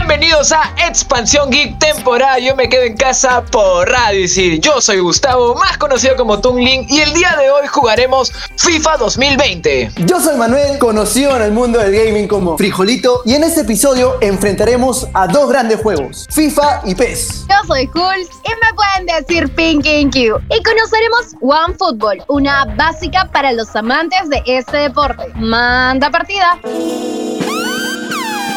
Bienvenidos a Expansión Geek temporada Yo me quedo en casa por Radio Isil. Yo soy Gustavo, más conocido como Tungling, y el día de hoy jugaremos FIFA 2020. Yo soy Manuel, conocido en el mundo del gaming como Frijolito, y en este episodio enfrentaremos a dos grandes juegos, FIFA y PES. Yo soy Cool y me pueden decir Pinky Q. Y conoceremos One Football, una básica para los amantes de este deporte. Manda partida.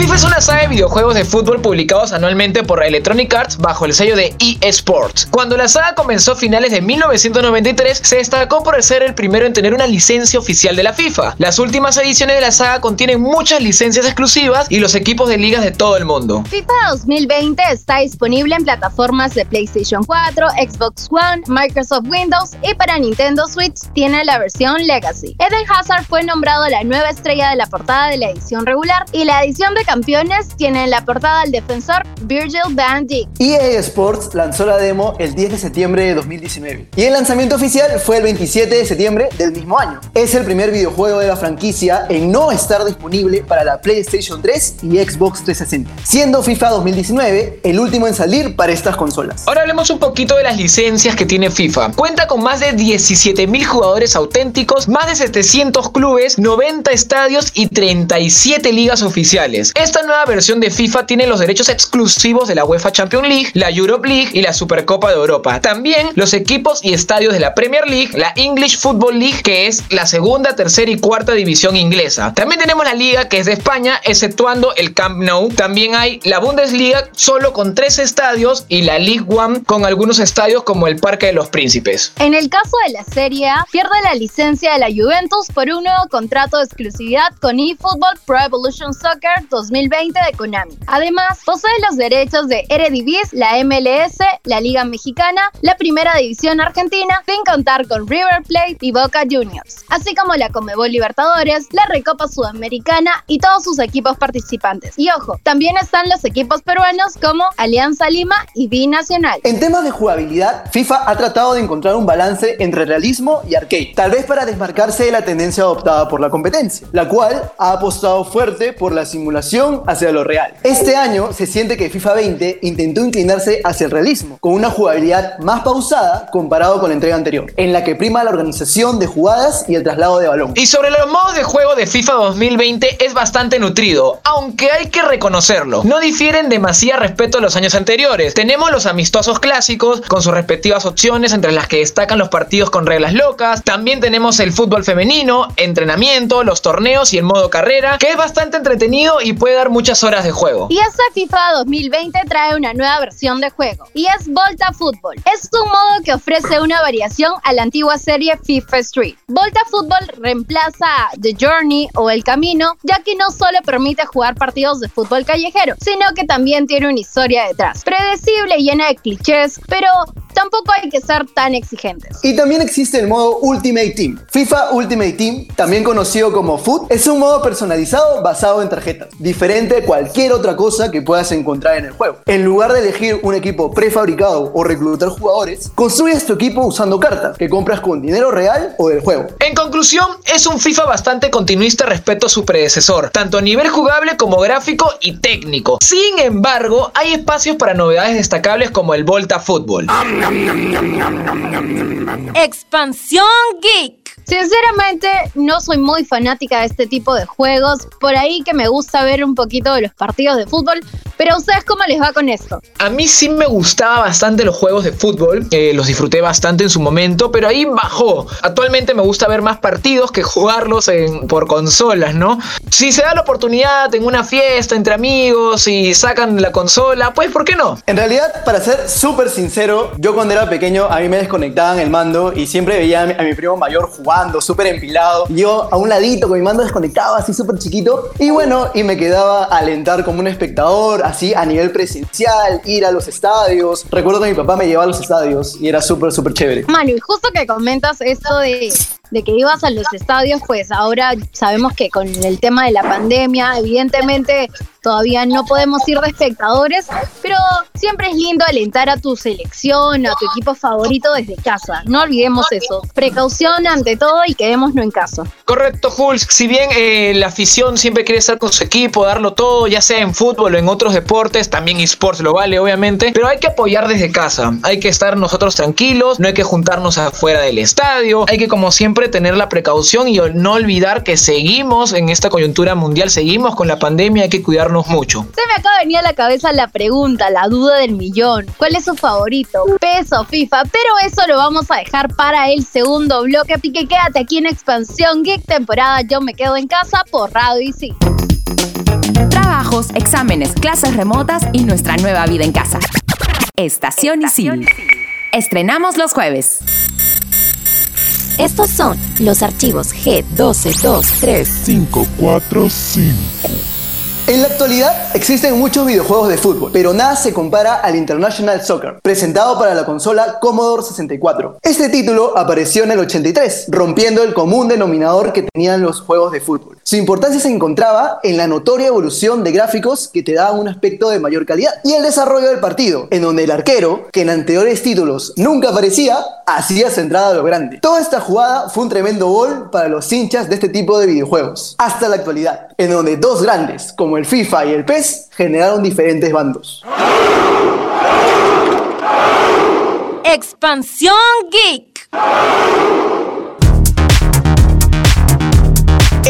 FIFA es una saga de videojuegos de fútbol publicados anualmente por Electronic Arts bajo el sello de EA Sports. Cuando la saga comenzó a finales de 1993, se destacó por ser el primero en tener una licencia oficial de la FIFA. Las últimas ediciones de la saga contienen muchas licencias exclusivas y los equipos de ligas de todo el mundo. FIFA 2020 está disponible en plataformas de PlayStation 4, Xbox One, Microsoft Windows y para Nintendo Switch tiene la versión Legacy. Eden Hazard fue nombrado la nueva estrella de la portada de la edición regular y la edición de campeones tiene en la portada al defensor Virgil van Dijk. EA Sports lanzó la demo el 10 de septiembre de 2019 y el lanzamiento oficial fue el 27 de septiembre del mismo año. Es el primer videojuego de la franquicia en no estar disponible para la PlayStation 3 y Xbox 360, siendo FIFA 2019 el último en salir para estas consolas. Ahora hablemos un poquito de las licencias que tiene FIFA. Cuenta con más de 17.000 jugadores auténticos, más de 700 clubes, 90 estadios y 37 ligas oficiales. Esta nueva versión de FIFA tiene los derechos exclusivos de la UEFA Champions League, la Europe League y la Supercopa de Europa. También los equipos y estadios de la Premier League, la English Football League, que es la segunda, tercera y cuarta división inglesa. También tenemos la liga que es de España, exceptuando el Camp Nou. También hay la Bundesliga solo con tres estadios y la League One con algunos estadios como el Parque de los Príncipes. En el caso de la Serie A, pierde la licencia de la Juventus por un nuevo contrato de exclusividad con eFootball Pro Evolution Soccer 2020 de Konami. Además, posee los derechos de Eredivisie, la MLS, la Liga Mexicana, la Primera División Argentina, sin contar con River Plate y Boca Juniors, así como la Comebol Libertadores, la Recopa Sudamericana y todos sus equipos participantes. Y ojo, también están los equipos peruanos como Alianza Lima y Binacional. En temas de jugabilidad, FIFA ha tratado de encontrar un balance entre realismo y arcade, tal vez para desmarcarse de la tendencia adoptada por la competencia, la cual ha apostado fuerte por la simulación hacia lo real. Este año se siente que FIFA 20 intentó inclinarse hacia el realismo, con una jugabilidad más pausada comparado con la entrega anterior, en la que prima la organización de jugadas y el traslado de balón. Y sobre los modos de juego de FIFA 2020 es bastante nutrido, aunque hay que reconocerlo. No difieren demasiado respecto a los años anteriores. Tenemos los amistosos clásicos con sus respectivas opciones entre las que destacan los partidos con reglas locas. También tenemos el fútbol femenino, entrenamiento, los torneos y el modo carrera, que es bastante entretenido y puede dar muchas horas de juego. Y esta FIFA 2020 trae una nueva versión de juego y es Volta Football. Es un modo que ofrece una variación a la antigua serie FIFA Street. Volta Football reemplaza a The Journey o El Camino, ya que no solo permite jugar partidos de fútbol callejero, sino que también tiene una historia detrás, predecible y llena de clichés, pero tampoco hay que ser tan exigentes. Y también existe el modo Ultimate Team. FIFA Ultimate Team, también conocido como FUT, es un modo personalizado basado en tarjetas, diferente de cualquier otra cosa que puedas encontrar en el juego. En lugar de elegir un equipo prefabricado o reclutar jugadores, construyes tu equipo usando cartas que compras con dinero real o del juego. En conclusión, es un FIFA bastante continuista respecto a su predecesor, tanto a nivel jugable como gráfico y técnico. Sin embargo, hay espacios para novedades destacables como el Volta Football. Expansión Geek. Sinceramente, no soy muy fanática de este tipo de juegos. Por ahí que me gusta ver un poquito de los partidos de fútbol, Pero a ustedes, ¿cómo les va con esto? A mí sí me gustaba bastante los juegos de fútbol, eh, los disfruté bastante en su momento, pero ahí bajó. Actualmente me gusta ver más partidos que jugarlos en, por consolas, ¿no? Si se da la oportunidad en una fiesta entre amigos y sacan la consola, pues ¿por qué no? En realidad, para ser súper sincero, yo cuando era pequeño a mí me desconectaban el mando y siempre veía a mi, a mi primo mayor jugando, súper empilado. Yo a un ladito con mi mando desconectado, así súper chiquito. Y bueno, y me quedaba a alentar como un espectador, así a nivel presencial, ir a los estadios. Recuerdo que mi papá me llevaba a los estadios y era súper, súper chévere. Manu, y justo que comentas esto de, de que ibas a los estadios, pues ahora sabemos que con el tema de la pandemia, evidentemente todavía no podemos ir de espectadores, pero siempre es lindo alentar a tu selección, a tu equipo favorito desde casa. No olvidemos eso. Precaución ante todo y quedémonos en casa. Correcto, Jules. Si bien eh, la afición siempre quiere estar con su equipo, darlo todo, ya sea en fútbol o en otros deportes, también esports lo vale, obviamente, pero hay que apoyar desde casa. Hay que estar nosotros tranquilos, no hay que juntarnos afuera del estadio, hay que como siempre tener la precaución y no olvidar que seguimos en esta coyuntura mundial, seguimos con la pandemia, hay que cuidarnos mucho. Se me acaba de venir a la cabeza la pregunta, la duda del millón. ¿Cuál es su favorito? ¿PES o FIFA? Pero eso lo vamos a dejar para el segundo bloque, así que quédate aquí en Expansión Geek temporada Yo me quedo en casa por Radio y sí. Trabajos, exámenes, clases remotas y nuestra nueva vida en casa. Estación Isil. Estrenamos los jueves. Estos son los archivos G1223. 545. En la actualidad existen muchos videojuegos de fútbol, pero nada se compara al International Soccer, presentado para la consola Commodore 64. Este título apareció en el 83, rompiendo el común denominador que tenían los juegos de fútbol. Su importancia se encontraba en la notoria evolución de gráficos que te daban un aspecto de mayor calidad y el desarrollo del partido, en donde el arquero, que en anteriores títulos nunca aparecía, hacía su entrada a lo grande. Toda esta jugada fue un tremendo gol para los hinchas de este tipo de videojuegos, hasta la actualidad, en donde dos grandes, como el FIFA y el PES, generaron diferentes bandos. Expansión Geek.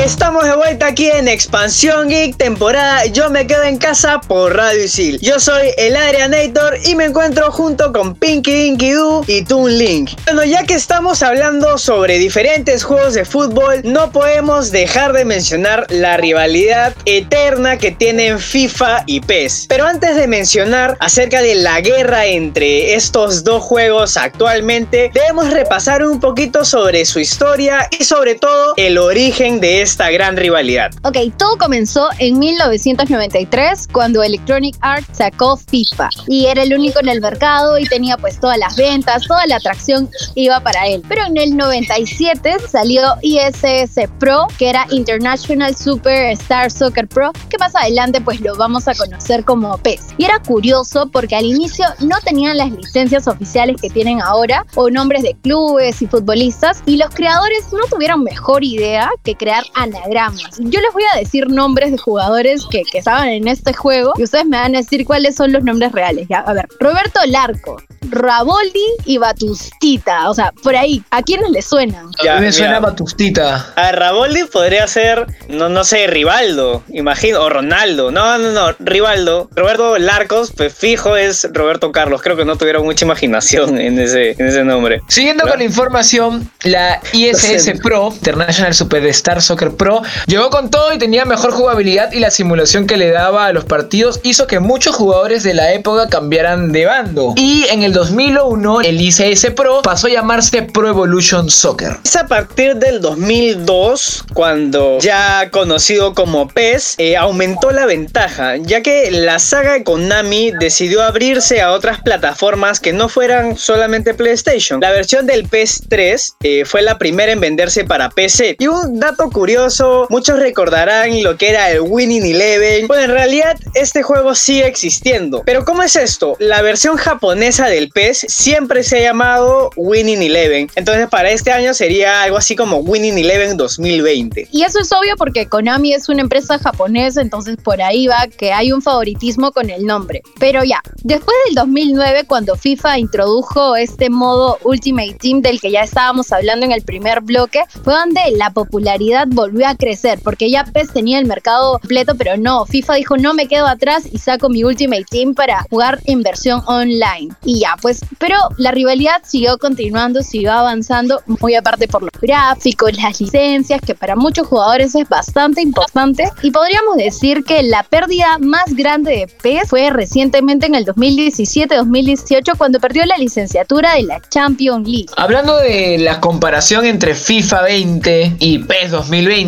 Estamos de vuelta aquí en Expansión Geek, temporada Yo me quedo en casa por Radio Isil. Yo soy el Adrianator y me encuentro junto con Pinky Dinky Doo y Toon Link. Bueno, ya que estamos hablando sobre diferentes juegos de fútbol, no podemos dejar de mencionar la rivalidad eterna que tienen FIFA y PES. Pero antes de mencionar acerca de la guerra entre estos dos juegos actualmente, debemos repasar un poquito sobre su historia y sobre todo el origen de esta gran rivalidad. Ok, todo comenzó en 1993 cuando Electronic Arts sacó FIFA y era el único en el mercado y tenía pues todas las ventas, toda la atracción iba para él. Pero en el 97 salió ISS Pro, que era International Super Star Soccer Pro, que más adelante pues lo vamos a conocer como PES. Y era curioso porque al inicio no tenían las licencias oficiales que tienen ahora o nombres de clubes y futbolistas y los creadores no tuvieron mejor idea que crear anagramas. Yo les voy a decir nombres de jugadores que, que estaban en este juego y ustedes me van a decir cuáles son los nombres reales. ¿ya? A ver, Roberto Larco, Raboldi y Batustita. O sea, por ahí, ¿a quiénes les suena? Ya, a mí me suena mira. Batustita. A Raboldi podría ser, no, no sé, Rivaldo, imagino, o Ronaldo. No, no, no, Rivaldo. Roberto Larcos, pues fijo es Roberto Carlos. Creo que no tuvieron mucha imaginación en ese, en ese nombre. Siguiendo con la información, la ISS Pro, International Superstar Soccer Pro, llegó con todo y tenía mejor jugabilidad y la simulación que le daba a los partidos hizo que muchos jugadores de la época cambiaran de bando. Y en el 2001, el ISS Pro pasó a llamarse Pro Evolution Soccer. Es a partir del 2002 cuando ya conocido como PES eh, aumentó la ventaja, ya que la saga de Konami decidió abrirse a otras plataformas que no fueran solamente PlayStation. La versión del PES 3 eh, fue la primera en venderse para PC. Y un dato curioso, muchos recordarán lo que era el Winning Eleven. Bueno, en realidad este juego sigue existiendo. Pero ¿cómo es esto? La versión japonesa del PES siempre se ha llamado Winning Eleven. Entonces para este año sería algo así como Winning Eleven 2020. Y eso es obvio porque Konami es una empresa japonesa, entonces por ahí va que hay un favoritismo con el nombre. Pero ya, después del 2009, cuando FIFA introdujo este modo Ultimate Team del que ya estábamos hablando en el primer bloque, fue donde la popularidad volvió volvió a crecer, porque ya PES tenía el mercado completo, pero no, FIFA dijo no me quedo atrás y saco mi Ultimate Team para jugar en versión online. Y ya, pues, pero la rivalidad siguió continuando, siguió avanzando, muy aparte por los gráficos, las licencias, que para muchos jugadores es bastante importante. Y podríamos decir que la pérdida más grande de PES fue recientemente en el 2017-2018 cuando perdió la licenciatura de la Champions League. Hablando de la comparación entre FIFA 20 y PES 2020,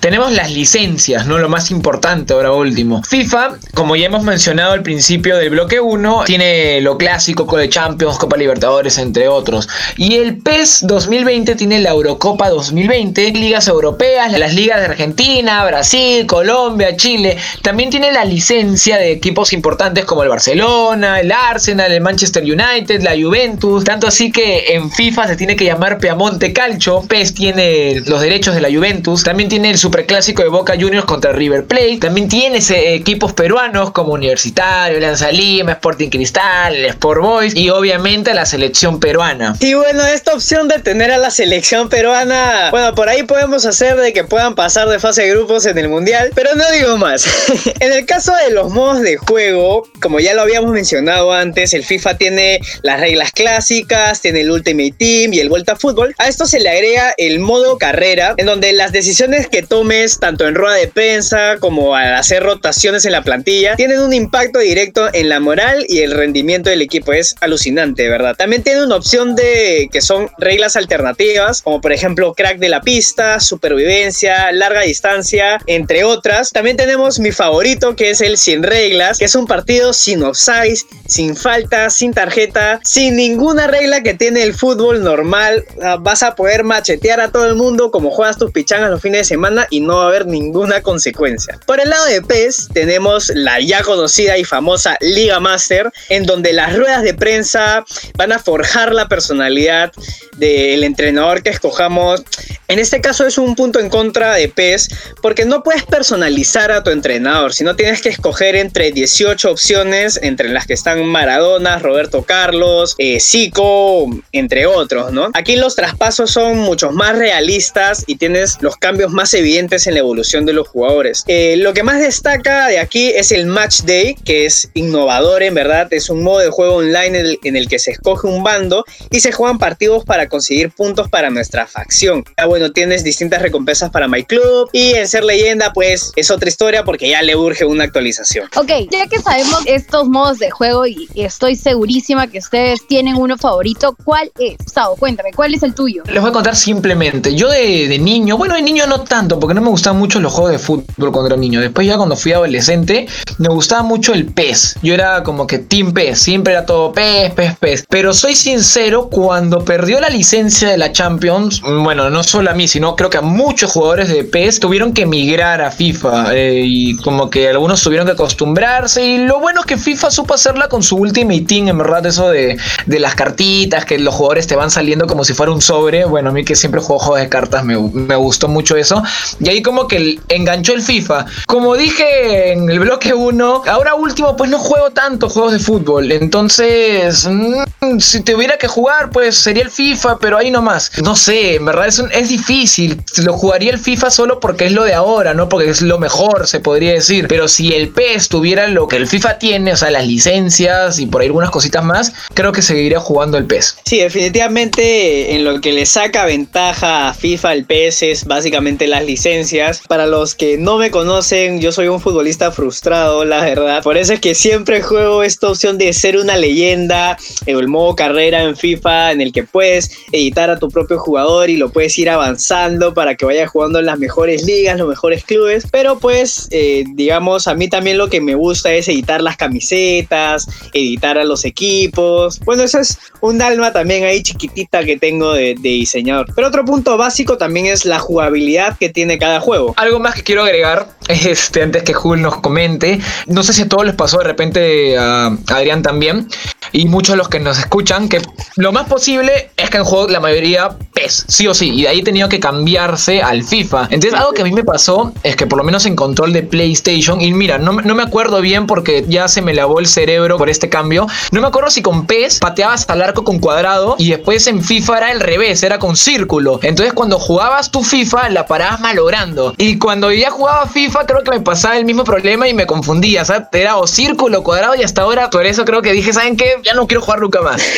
tenemos las licencias, ¿no? Lo más importante ahora último. FIFA, como ya hemos mencionado al principio del bloque 1, tiene lo clásico, Copa de Champions, Copa Libertadores, entre otros. Y el PES 2020 tiene la Eurocopa 2020, ligas europeas, las ligas de Argentina, Brasil, Colombia, Chile. También tiene la licencia de equipos importantes como el Barcelona, el Arsenal, el Manchester United, la Juventus. Tanto así que en FIFA se tiene que llamar Peamonte Calcio. PES tiene los derechos de la Juventus. También tiene el superclásico de Boca Juniors contra River Plate. También tiene equipos peruanos como Universitario, Lanza Lima, Sporting Cristal, Sport Boys y obviamente la selección peruana. Y bueno, esta opción de tener a la selección peruana, bueno, por ahí podemos hacer de que puedan pasar de fase de grupos en el Mundial, pero no digo más. en el caso de los modos de juego, como ya lo habíamos mencionado antes, el FIFA tiene las reglas clásicas, tiene el Ultimate Team y el Vuelta a Fútbol. A esto se le agrega el modo carrera, en donde las decisiones que tomes, tanto en rueda de prensa como al hacer rotaciones en la plantilla, tienen un impacto directo en la moral y el rendimiento del equipo. Es alucinante, ¿verdad? También tiene una opción de que son reglas alternativas, como por ejemplo crack de la pista, supervivencia, larga distancia, entre otras. También tenemos mi favorito, que es el sin reglas, que es un partido sin offside, sin falta, sin tarjeta, sin ninguna regla que tiene el fútbol normal. Vas a poder machetear a todo el mundo como juegas tus pichangas los fines de semana y no va a haber ninguna consecuencia. Por el lado de PES tenemos la ya conocida y famosa Liga Master, en donde las ruedas de prensa van a forjar la personalidad del entrenador que escojamos. En este caso es un punto en contra de PES, porque no puedes personalizar a tu entrenador, sino tienes que escoger entre 18 opciones, entre las que están Maradona, Roberto Carlos, eh, Zico, entre otros, ¿no? Aquí los traspasos son muchos más realistas y tienes los cambios más evidentes en la evolución de los jugadores. Eh, lo que más destaca de aquí es el Match Day, que es innovador en verdad, es un modo de juego online en el, que se escoge un bando y se juegan partidos para conseguir puntos para nuestra facción. Ya bueno, tienes distintas recompensas para My Club y en ser leyenda pues es otra historia porque ya le urge una actualización. Ok, ya que sabemos estos modos de juego y estoy segurísima que ustedes tienen uno favorito, ¿cuál es? Gustavo, cuéntame, ¿cuál es el tuyo? Les voy a contar simplemente, yo de, de niño, bueno de niño no tanto porque no me gustaban mucho los juegos de fútbol cuando era niño, después ya cuando fui adolescente me gustaba mucho el PES, yo era como que Team PES, siempre era todo PES, PES, PES, pero soy sincero, cuando perdió la licencia de la Champions, bueno, no solo a mí, sino creo que a muchos jugadores de PES tuvieron que migrar a FIFA eh, y como que algunos tuvieron que acostumbrarse y lo bueno es que FIFA supo hacerla con su Ultimate Team, en verdad, eso de, de las cartitas, que los jugadores te van saliendo como si fuera un sobre, bueno, a mí que siempre juego juegos de cartas me, me gustó mucho eso y ahí como que enganchó el FIFA. Como dije en el bloque 1, ahora último pues no juego tanto juegos de fútbol, entonces mm, si tuviera que jugar pues sería el FIFA, pero ahí nomás. No sé, en verdad es, es difícil, lo jugaría el FIFA solo porque es lo de ahora, no porque es lo mejor, se podría decir, pero si el PES tuviera lo que el FIFA tiene, o sea, las licencias y por ahí algunas cositas más, creo que seguiría jugando el PES. Sí, definitivamente en lo que le saca ventaja a FIFA el PES es básicamente las licencias. Para los que no me conocen, yo soy un futbolista frustrado, la verdad. Por eso es que siempre juego esta opción de ser una leyenda, el modo carrera en FIFA, en el que puedes editar a tu propio jugador y lo puedes ir avanzando para que vaya jugando en las mejores ligas, los mejores clubes. Pero pues, eh, digamos, a mí también lo que me gusta es editar las camisetas, editar a los equipos. Bueno, eso es un alma también ahí chiquitita que tengo de diseñador. Pero otro punto básico también es la jugabilidad que tiene cada juego. Algo más que quiero agregar, este, antes que Jul nos comente, no sé si a todos les pasó de repente a Adrián también, y muchos de los que nos escuchan, que lo más posible es que en juego la mayoría PES, sí o sí, y de ahí he que cambiarse al FIFA. Entonces, algo que a mí me pasó es que por lo menos en control de PlayStation, y mira, no, no me acuerdo bien porque ya se me lavó el cerebro por este cambio. No me acuerdo si con PES pateabas al arco con cuadrado y después en FIFA era el revés, era con círculo. Entonces, cuando jugabas tu FIFA, la parabas malogrando. Y cuando ya jugaba FIFA, creo que me pasaba el mismo problema y me confundía. O sea, era o círculo, cuadrado, y hasta ahora por eso creo que dije, ¿saben qué? Ya no quiero jugar nunca más.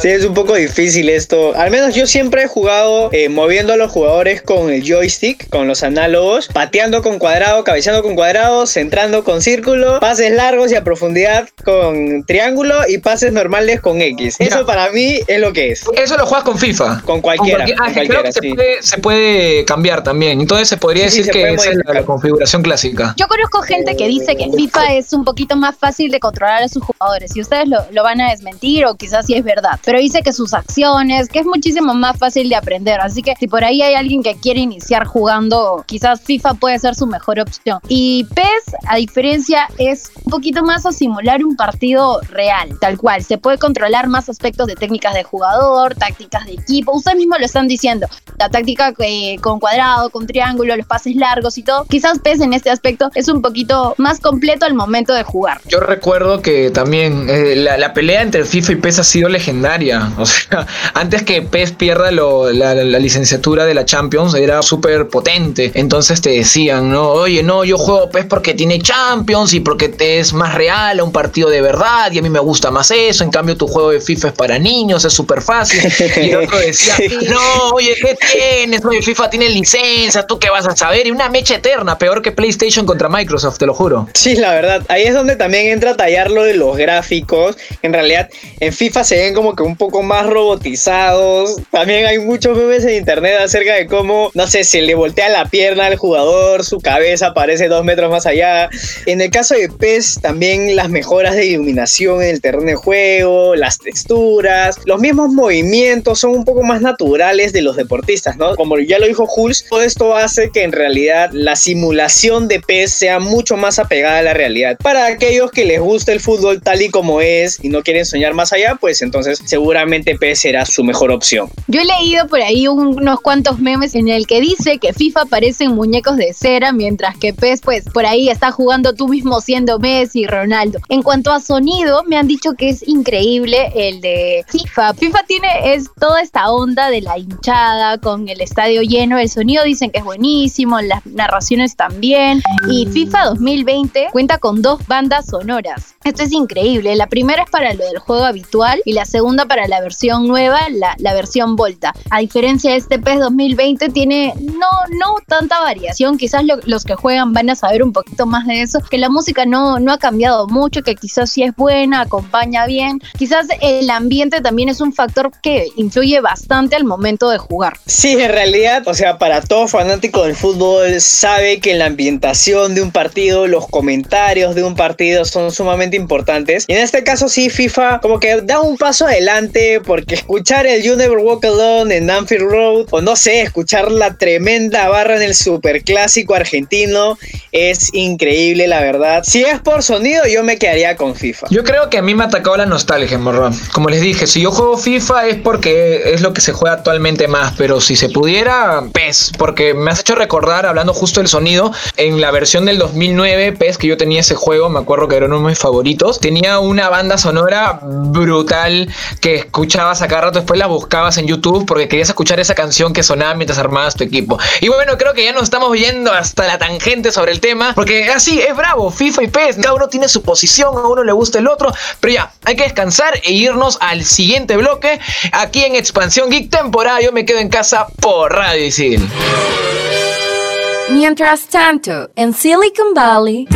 Sí, es un poco difícil esto. Al menos yo siempre he jugado eh, moviendo a los jugadores con el joystick, con los análogos, pateando con cuadrado, cabeceando con cuadrado, centrando con círculo, pases largos y a profundidad con triángulo y pases normales con X. Eso Ya. para mí es lo que es. Eso lo juegas con FIFA. Con cualquiera. Con cualquier- con creo cualquiera, que se, sí. puede, se puede cambiar también. Entonces se podría Sí, sí, decir se que esa es la, la configuración clásica. Yo conozco gente que dice que FIFA es un poquito más fácil de controlar a sus jugadores y ustedes lo, lo van a desmentir o quizás sí es verdad, pero dice que sus acciones, que es muchísimo más fácil de aprender, así que si por ahí hay alguien que quiere iniciar jugando, quizás FIFA puede ser su mejor opción. Y PES, a diferencia, es un poquito más a simular un partido real, tal cual, se puede controlar más aspectos de técnicas de jugador, tácticas de equipo, ustedes mismos lo están diciendo, la táctica eh, con cuadrado, con triángulo, los pases largos y todo. Quizás PES en este aspecto es un poquito más completo al momento de jugar. Yo recuerdo que también eh, la, la pelea entre FIFA y PES ha sido legendaria. O sea, antes que PES pierda lo- la, la- licenciatura de la Champions, era súper potente. Entonces te decían, no, oye, no, yo juego PES porque tiene Champions y porque te es más real a un partido de verdad y a mí me gusta más eso. En cambio, tu juego de FIFA es para niños, es súper fácil. Y el otro decía, no, oye, ¿qué tienes? Oye, FIFA tiene licencia, ¿tú qué vas a saber? Y una mecha eterna, peor que PlayStation contra Microsoft, te lo juro. Sí, la verdad. Ahí es donde también entra a tallar lo de los gráficos. En realidad, en FIFA se ven como que un poco más robotizados. También hay muchos memes en internet acerca de cómo, no sé, se le voltea la pierna al jugador, su cabeza aparece dos metros más allá. En el caso de PES, también las mejoras de iluminación en el terreno de juego, las texturas, los mismos movimientos son un poco más naturales de los deportistas, ¿no? Como ya lo dijo Jules, todo esto hace que en realidad la simulación de PES sea mucho más apegada a la realidad. Para aquellos que les gusta el fútbol tal y como es y no quieren soñar más allá, pues entonces seguramente PES será su mejor opción. Yo he leído por ahí unos cuantos memes en el que dice que FIFA parecen muñecos de cera, mientras que PES, pues por ahí está jugando tú mismo siendo Messi y Ronaldo. En cuanto a sonido, me han dicho que es increíble el de FIFA. FIFA tiene es toda esta onda de la hinchada con el estadio lleno. El sonido dicen que es buenísimo, las narraciones también. Y FIFA 2020 cuenta con dos bandas sonoras. Esto es increíble. La primera es para lo del juego habitual y la segunda para la versión nueva, la, la versión Volta. A diferencia de este PES 2020 tiene no, no tanta variación. Quizás lo- los que juegan van a saber un poquito más de eso. Que la música no, no ha cambiado mucho, que quizás sí es buena, acompaña bien. Quizás el ambiente también es un factor que influye bastante al momento de jugar. Sí, en realidad, o sea, para todo fanático del fútbol sabe que la ambientación de un partido, los comentarios de un partido son sumamente importantes. Y en este caso sí, FIFA como que da un paso adelante porque escuchar el You Never Walk Alone en Anfield Road o no sé, escuchar la tremenda barra en el superclásico argentino es increíble, la verdad. Si es por sonido, yo me quedaría con FIFA. Yo creo que a mí me ha atacado la nostalgia, morro. Como les dije, si yo juego FIFA es porque es lo que se juega actualmente más, pero si se pudiera, PES, porque me has hecho recordar, hablando justo del sonido, en la versión del 2009, PES, que yo tenía ese juego, me acuerdo que era uno de mis favoritos, tenía una banda sonora brutal que escuchabas a cada rato, después la buscabas en YouTube porque querías escuchar esa canción que sonaba mientras armabas tu equipo. Y bueno, creo que ya nos estamos yendo hasta la tangente sobre el tema, porque así es bravo, FIFA y PES, cada uno tiene su posición, a uno le gusta el otro, pero ya, hay que descansar e irnos al siguiente bloque, aquí en Expansión Geek temporada, yo me quedo en casa por Radio Mientras tanto, en Silicon Valley,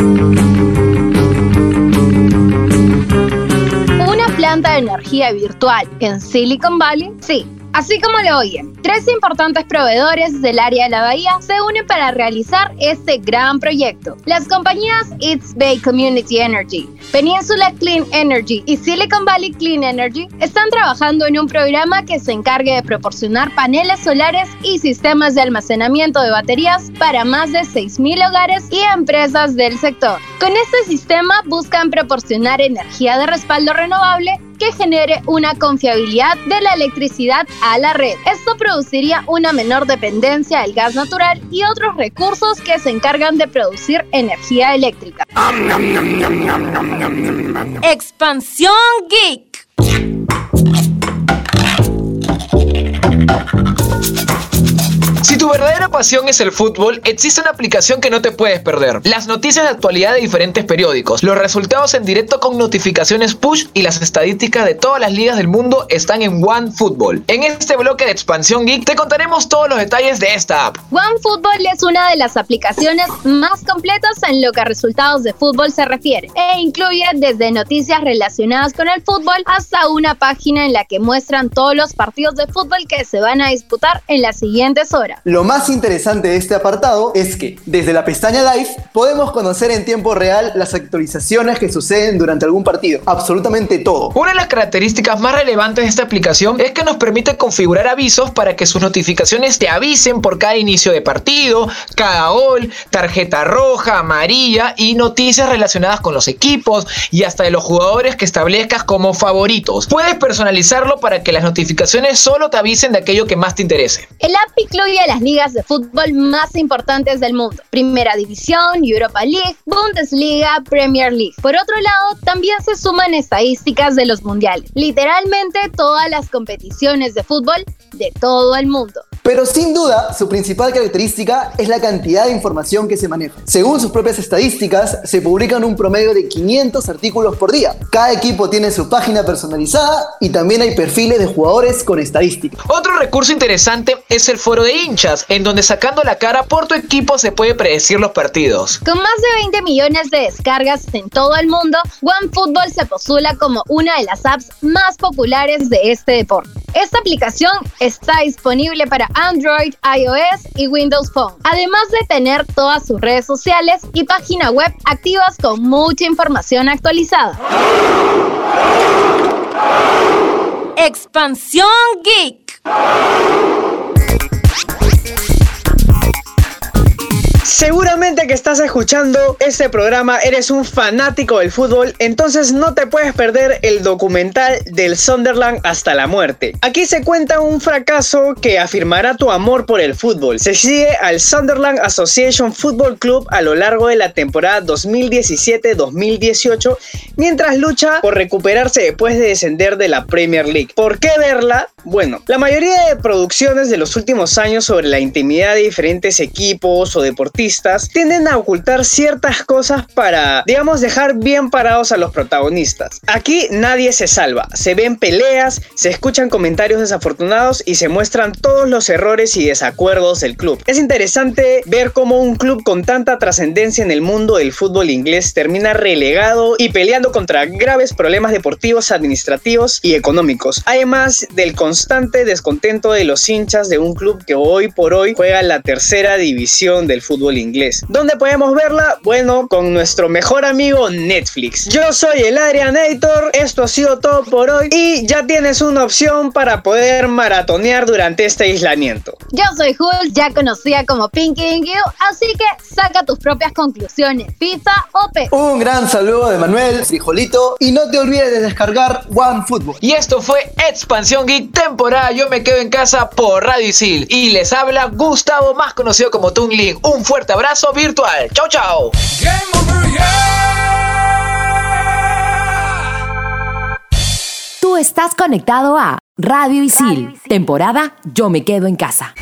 Una planta de energía virtual en Silicon Valley, sí. Así como lo oyen, tres importantes proveedores del área de la bahía se unen para realizar este gran proyecto. Las compañías It's Bay Community Energy, Peninsula Clean Energy y Silicon Valley Clean Energy están trabajando en un programa que se encargue de proporcionar paneles solares y sistemas de almacenamiento de baterías para más de 6.000 hogares y empresas del sector. Con este sistema buscan proporcionar energía de respaldo renovable que genere una confiabilidad de la electricidad a la red. Esto produciría una menor dependencia del gas natural y otros recursos que se encargan de producir energía eléctrica. Expansión Geek. Si tu verdadera pasión es el fútbol, existe una aplicación que no te puedes perder. Las noticias de actualidad de diferentes periódicos, los resultados en directo con notificaciones push y las estadísticas de todas las ligas del mundo están en OneFootball. En este bloque de Expansión Geek te contaremos todos los detalles de esta app. OneFootball es una de las aplicaciones más completas en lo que a resultados de fútbol se refiere e incluye desde noticias relacionadas con el fútbol hasta una página en la que muestran todos los partidos de fútbol que se van a disputar en las siguientes horas. Lo más interesante de este apartado es que desde la pestaña Live podemos conocer en tiempo real las actualizaciones que suceden durante algún partido. Absolutamente todo. Una de las características más relevantes de esta aplicación es que nos permite configurar avisos para que sus notificaciones te avisen por cada inicio de partido, cada gol, tarjeta roja, amarilla y noticias relacionadas con los equipos y hasta de los jugadores que establezcas como favoritos. Puedes personalizarlo para que las notificaciones solo te avisen de aquello que más te interese. El app incluye las ligas de fútbol más importantes del mundo. Primera División, Europa League, Bundesliga, Premier League. Por otro lado, también se suman estadísticas de los mundiales. Literalmente todas las competiciones de fútbol de todo el mundo. Pero sin duda, su principal característica es la cantidad de información que se maneja. Según sus propias estadísticas, se publican un promedio de 500 artículos por día. Cada equipo tiene su página personalizada y también hay perfiles de jugadores con estadísticas. Otro recurso interesante es el foro de hinchas, en donde sacando la cara por tu equipo se puede predecir los partidos. Con más de 20 millones de descargas en todo el mundo, OneFootball se postula como una de las apps más populares de este deporte. Esta aplicación está disponible para Android, iOS y Windows Phone, además de tener todas sus redes sociales y página web activas con mucha información actualizada. Expansión Geek. Seguramente que estás escuchando este programa, eres un fanático del fútbol, entonces no te puedes perder el documental del Sunderland hasta la muerte. Aquí se cuenta un fracaso que afirmará tu amor por el fútbol. Se sigue al Sunderland Association Football Club a lo largo de la temporada 2017-2018 mientras lucha por recuperarse después de descender de la Premier League. ¿Por qué verla? Bueno, la mayoría de producciones de los últimos años sobre la intimidad de diferentes equipos o deportistas tienden a ocultar ciertas cosas para, digamos, dejar bien parados a los protagonistas. Aquí nadie se salva, se ven peleas, se escuchan comentarios desafortunados y se muestran todos los errores y desacuerdos del club. Es interesante ver cómo un club con tanta trascendencia en el mundo del fútbol inglés termina relegado y peleando contra graves problemas deportivos, administrativos y económicos. Además del constante descontento de los hinchas de un club que hoy por hoy juega la tercera división del fútbol inglés. ¿Dónde podemos verla? Bueno, con nuestro mejor amigo Netflix. Yo soy el Adrianator, esto ha sido todo por hoy y ya tienes una opción para poder maratonear durante este aislamiento. Yo soy Hulk, ya conocida como Pinky Inky, así que saca tus propias conclusiones, FIFA o PES. Un gran saludo de Manuel, Frijolito, y no te olvides de descargar OneFootball. Y esto fue Expansión Geek temporada Yo me quedo en casa por Radio Isil. Y les habla Gustavo, más conocido como Toon Link. Un fuerte abrazo virtual. Chau, chau. Tú estás conectado a Radio Isil, temporada Yo me quedo en casa.